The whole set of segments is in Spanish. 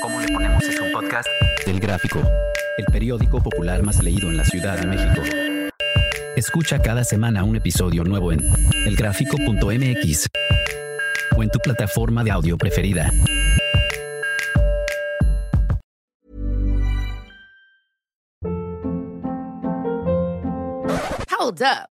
¿Cómo le ponemos es un podcast? Del Gráfico, el periódico popular más leído en la Ciudad de México. Escucha cada semana un episodio nuevo en elgráfico.mx o en tu plataforma de audio preferida. Hold up.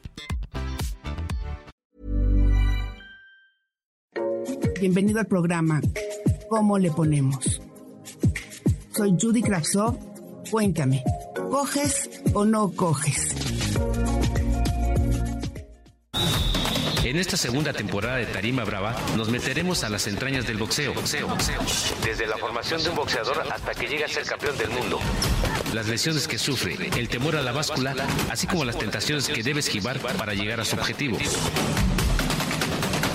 Bienvenido al programa ¿Cómo le ponemos? Soy Judy Kravsov. Cuéntame, ¿coges o no coges? En esta segunda temporada de Tarima Brava nos meteremos a las entrañas del boxeo. boxeo, boxeo. Desde la formación de un boxeador hasta que llega a ser campeón del mundo. Las lesiones que sufre, el temor a la báscula, así como las tentaciones que debe esquivar para llegar a su objetivo.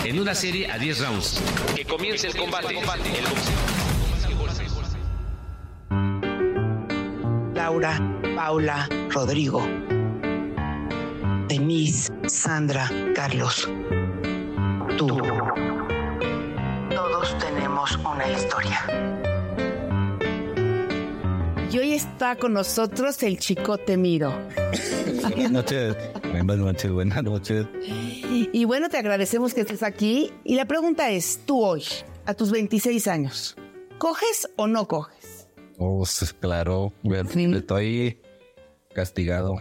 En una serie a 10 rounds. Que comience el combate. Laura, Paula, Rodrigo, Denise, Sandra, Carlos. Tú. Todos tenemos una historia. Y hoy está con nosotros el Chicote Miro. Buenas noches. Buenas noches, buenas noches. Y bueno, te agradecemos que estés aquí. Y la pregunta es, tú hoy, a tus 26 años, ¿coges o no coges? Oh, pues, claro, Sí. estoy castigado.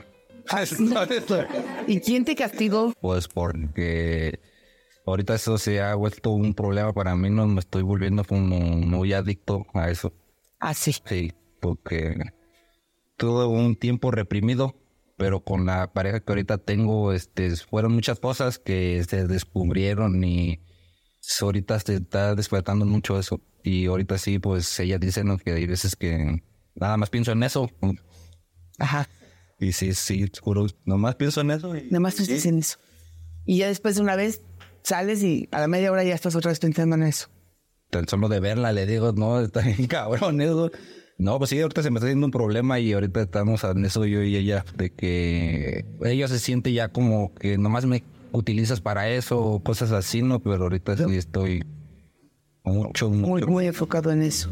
¿Y quién te castigó? Pues porque ahorita eso se ha vuelto un problema para mí, no me estoy volviendo como muy adicto a eso. Así. Sí, porque tuve un tiempo reprimido, pero con la pareja que ahorita tengo, este, fueron muchas cosas que se descubrieron y ahorita se está despertando mucho eso. Y ahorita sí, pues ella dice ¿no? que hay veces que nada más pienso en eso. Ajá. Y sí, sí, juro, nomás pienso en eso. Y, Nada más tú estás en eso. Y ya después de una vez sales y a la media hora ya estás otra vez pensando en eso. tan solo de verla le digo, no, está bien cabrón eso. No, pues sí, ahorita se me está haciendo un problema y ahorita estamos en eso yo y ella, de que ella se siente ya como que nomás me utilizas para eso o cosas así, ¿no? Pero ahorita sí estoy mucho, Muy, mucho. muy enfocado en eso.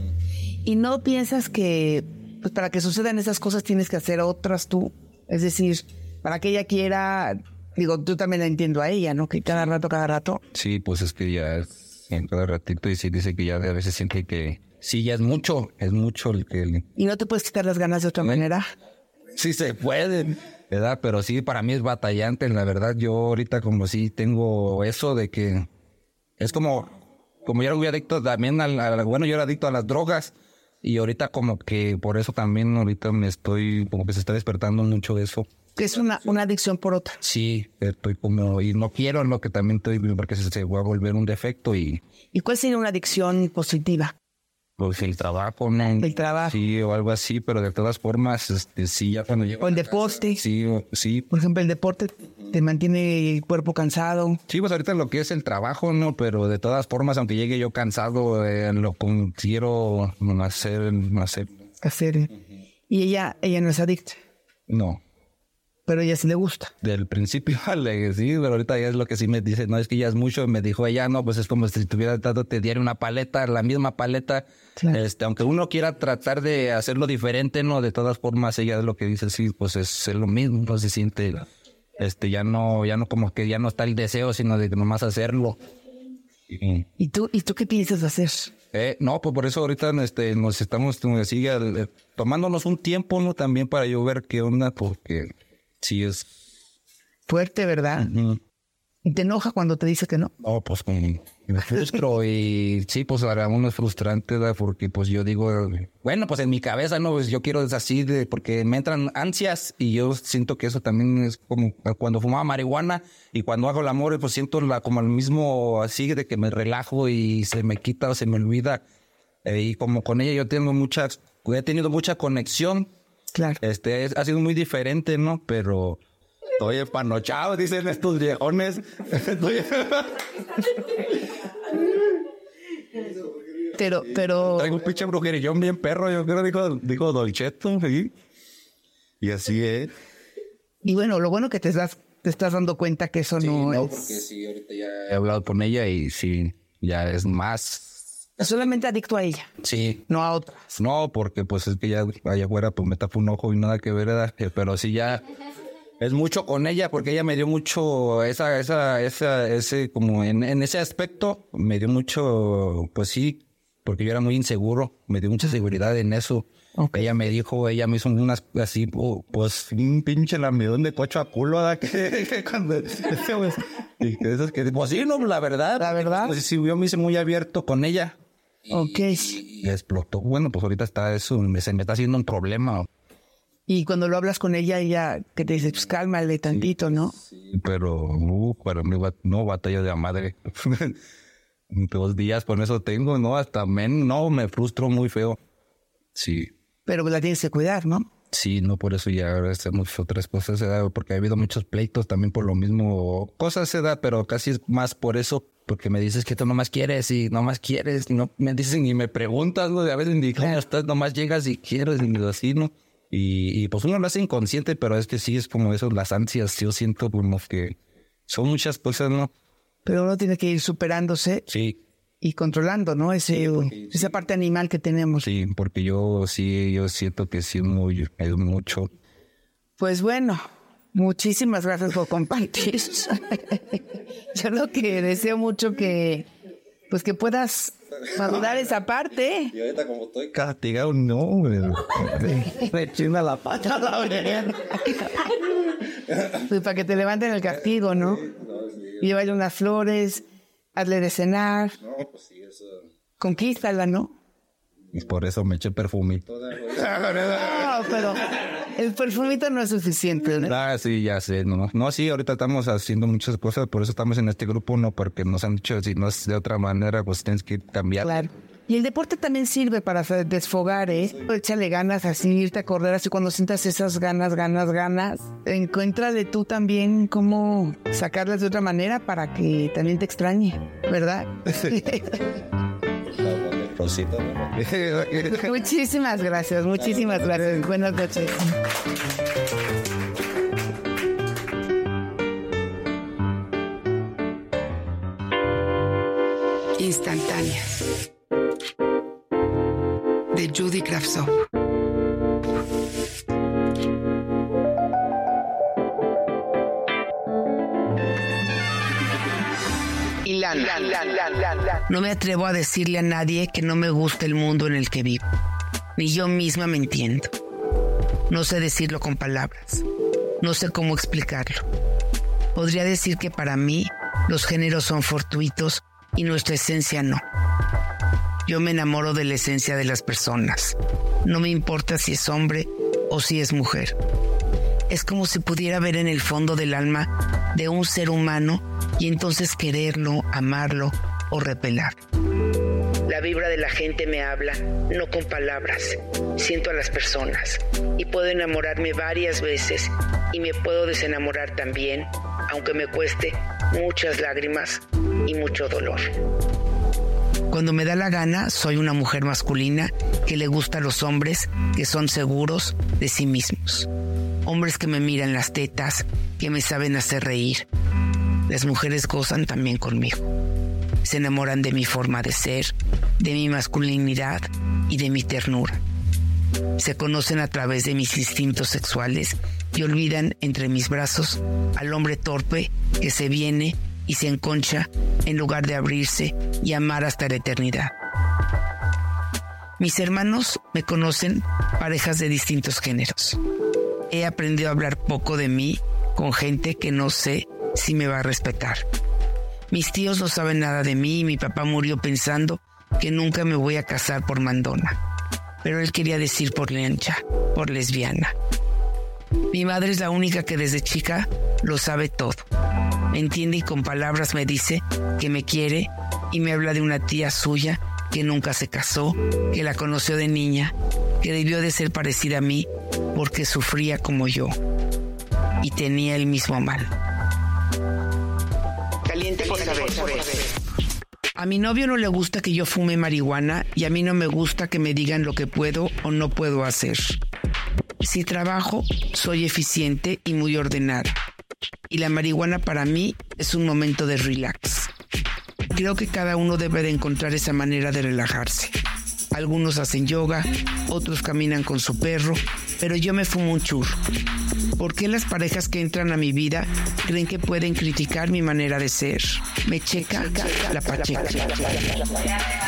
Y no piensas que, pues para que sucedan esas cosas tienes que hacer otras tú. Es decir, para que ella quiera, digo, tú también la entiendo a ella, ¿no? Que cada rato, cada rato. Sí, pues es que ya es en cada ratito y sí dice que ya a veces siente que sí, ya es mucho, es mucho el que... Y no te puedes quitar las ganas de otra manera. Sí se puede, ¿verdad? Pero sí, para mí es batallante, la verdad. Yo ahorita como sí tengo eso de que es como, como yo era muy adicto también al- bueno, yo era adicto a las drogas y ahorita como que por eso también ahorita me estoy, como que se está despertando mucho eso. Que es una, una adicción por otra. Sí, estoy como, y no quiero lo que también estoy, porque se, se va a volver un defecto y ¿Y cuál sería una adicción positiva? Pues el trabajo, ¿no? El trabajo. Sí, o algo así, pero de todas formas, este, sí, ya cuando llego... O el casa, deporte. Sí, o- sí, Por ejemplo, el deporte te mantiene el cuerpo cansado. Sí, pues ahorita lo que es el trabajo, ¿no? Pero de todas formas, aunque llegue yo cansado, eh, lo quiero hacer, hacer. hacer. Y ella, ella no es adicta, No, pero ella sí le gusta. del principio, le- sí, pero ahorita ya es lo que sí me dice, no, es que ya es mucho. Me dijo ella, no, pues es como si estuviera dándote diario una paleta, la misma paleta. Claro. Este, aunque uno quiera tratar de hacerlo diferente, ¿no? De todas formas, ella es lo que dice, sí, pues es, es lo mismo, no se siente, este, ya no, ya no como que ya no está el deseo, sino de nomás hacerlo. Y- ¿Y tú, ¿y tú qué piensas hacer? Eh, no, pues por eso ahorita este, nos estamos como así, eh, tomándonos un tiempo, ¿no? También para yo ver qué onda, porque sí es... Fuerte, ¿verdad? ¿Y te enoja cuando te dice que no? No, pues me frustro y sí, pues para uno es frustrante, ¿verdad? Porque pues yo digo, bueno, pues en mi cabeza, ¿no? Pues yo quiero es así, de, porque me entran ansias y yo siento que eso también es como cuando fumaba marihuana y cuando hago el amor, pues siento la, como el mismo así de que me relajo y se me quita o se me olvida. Eh, y como con ella yo tengo muchas, he tenido mucha conexión Claro. Este, es- ha sido muy diferente, ¿no? Pero estoy empanochado, dicen estos viejones. Estoy- Pero, pero, Traigo un pinche brujerillón bien perro, yo creo, dijo, dijo Dolcetto, ¿sí? Y así es. y bueno, lo bueno que te estás, te estás dando cuenta que eso no, es sí, ahorita ya he hablado con ella y sí, ya es más. Solamente adicto a ella, Sí. no a otra. No, porque pues es que ya allá afuera pues me tapa un ojo y nada que ver, ¿verdad? Eh, Pero sí ya es mucho con ella porque ella me dio mucho esa, esa, esa, ese, como en, en ese aspecto me dio mucho, pues sí, porque yo era muy inseguro, me dio mucha seguridad en eso. Ella me dijo, ella me hizo unas así, oh, pues un pinche lamidón de cocho a culo, ¿verdad? Que, que cuando, pues, y que esas que, pues sí, no, la verdad. La verdad. Pues sí, yo me hice muy abierto con ella. Ok. Y explotó. Bueno, pues ahorita está eso, se me está haciendo un problema. Y cuando lo hablas con ella, ella que te dice, pues cálmale tantito, ¿no? Pero, uh, para mí, no, batalla de la madre. Dos días con eso tengo, ¿no? Hasta men, no, me frustro muy feo. Sí, Pero la tienes que cuidar, ¿no? sí, no, por eso ya hacemos otras cosas, porque ha habido muchos pleitos también por lo mismo. Cosas se da, pero casi es más por eso, porque me dices que tú nomás quieres y nomás quieres, no me dicen y me preguntas, ¿no? A veces ni cómo estás, nomás llegas y quieres y así, ¿no? Y, y pues uno lo hace inconsciente, pero es que sí es como eso, las ansias, yo siento como que son muchas cosas, ¿no? Pero uno tiene que ir superándose Sí, y controlando, ¿no? Ese, esa parte animal que tenemos. sí, porque yo sí, yo siento que sí muy, es mucho. Pues bueno, muchísimas gracias por compartir. Yo lo que deseo mucho que, pues que puedas madurar esa parte. Y ahorita como estoy castigado, no. Me china la pata la oreja. Pues para que te levanten el castigo, ¿no? Llévale unas flores, hazle de cenar, No, pues sí, eso. conquístala, ¿no? Y por eso me eché perfumito. No, pero el perfumito no es suficiente, ¿no? Ah, sí, ya sé. No, no, sí, ahorita estamos haciendo muchas cosas, por eso estamos en este grupo, no porque nos han dicho, si no es de otra manera, pues tienes que cambiar. Claro. Y el deporte también sirve para desfogar, ¿eh? Échale ganas así, irte a correr así cuando sientas esas ganas, ganas, ganas. Encuéntrale tú también cómo sacarlas de otra manera para que también te extrañe, ¿verdad? Muchísimas gracias, muchísimas gracias. Buenas noches. Instantáneas. De Judy Kravtsov. No me atrevo a decirle a nadie que no me gusta el mundo en el que vivo. Ni yo misma me entiendo. No sé decirlo con palabras. No sé cómo explicarlo. Podría decir que para mí los géneros son fortuitos y nuestra esencia no. Yo me enamoro de la esencia de las personas. No me importa si es hombre o si es mujer. Es como si pudiera ver en el fondo del alma de un ser humano y entonces quererlo, amarlo o repelar. La vibra de la gente me habla, no con palabras. Siento a las personas y puedo enamorarme varias veces y me puedo desenamorar también, aunque me cueste muchas lágrimas y mucho dolor. Cuando me da la gana, soy una mujer masculina que le gusta a los hombres que son seguros de sí mismos. Hombres que me miran las tetas, que me saben hacer reír. Las mujeres gozan también conmigo. Se enamoran de mi forma de ser, de mi masculinidad y de mi ternura. Se conocen a través de mis instintos sexuales y olvidan entre mis brazos al hombre torpe que se viene y se enconcha en lugar de abrirse y amar hasta la eternidad. Mis hermanos me conocen parejas de distintos géneros. He aprendido a hablar poco de mí con gente que no sé si me va a respetar. Mis tíos no saben nada de mí y mi papá murió pensando que nunca me voy a casar por mandona. Pero él quería decir por lencha, por lesbiana. Mi madre es la única que desde chica lo sabe todo. Me entiende y con palabras me dice que me quiere y me habla de una tía suya que nunca se casó, que la conoció de niña, que debió de ser parecida a mí porque sufría como yo y tenía el mismo mal. A mi novio no le gusta que yo fume marihuana y a mí no me gusta que me digan lo que puedo o no puedo hacer. Si trabajo, soy eficiente y muy ordenada. Y la marihuana para mí es un momento de relax. Creo que cada uno debe de encontrar esa manera de relajarse. Algunos hacen yoga, otros caminan con su perro, pero yo me fumo un churro. ¿Por qué las parejas que entran a mi vida creen que pueden criticar mi manera de ser? Me checa la pacheca.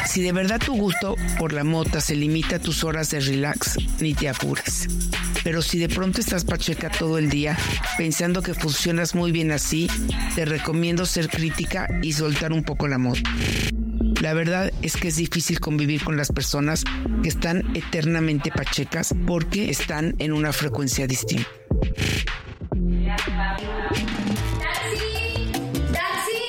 Si de verdad tu gusto por la mota se limita a tus horas de relax, ni te apures. Pero si de pronto estás pacheca todo el día, pensando que funcionas muy bien así, te recomiendo ser crítica y soltar un poco la mota. La verdad es que es difícil convivir con las personas que están eternamente pachecas porque están en una frecuencia distinta. ¡Taxi! ¡Taxi!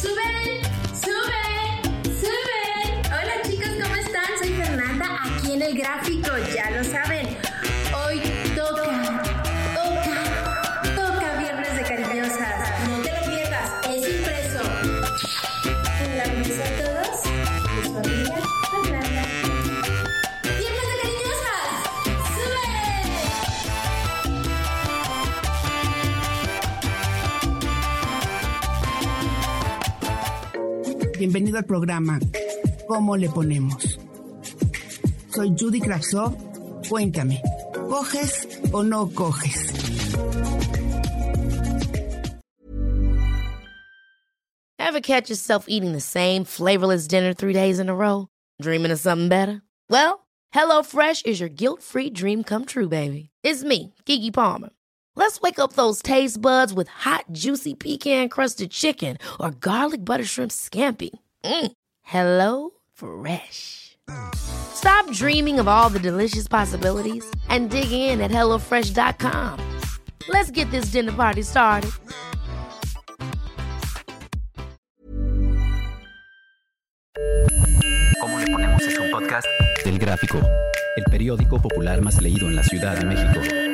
¡Suben! ¡Suben! ¡Suben! Hola chicos, ¿cómo están? Soy Fernanda, aquí en el gráfico, ya lo saben. Bienvenido al programa ¿Cómo le ponemos? Soy Judy Kravsov. Cuéntame, ¿coges o no coges? Ever catch yourself eating the same flavorless dinner three days in a row? Dreaming of something better? Well, HelloFresh is your guilt free dream come true, baby. It's me, Kiki Palmer. Let's wake up those taste buds with hot, juicy pecan crusted chicken or garlic butter shrimp scampi. Mm. Hello Fresh. Stop dreaming of all the delicious possibilities and dig in at HelloFresh.com. Let's get this dinner party started. ¿Cómo le ponemos es un podcast? Del Gráfico, el periódico popular más leído en la Ciudad de México.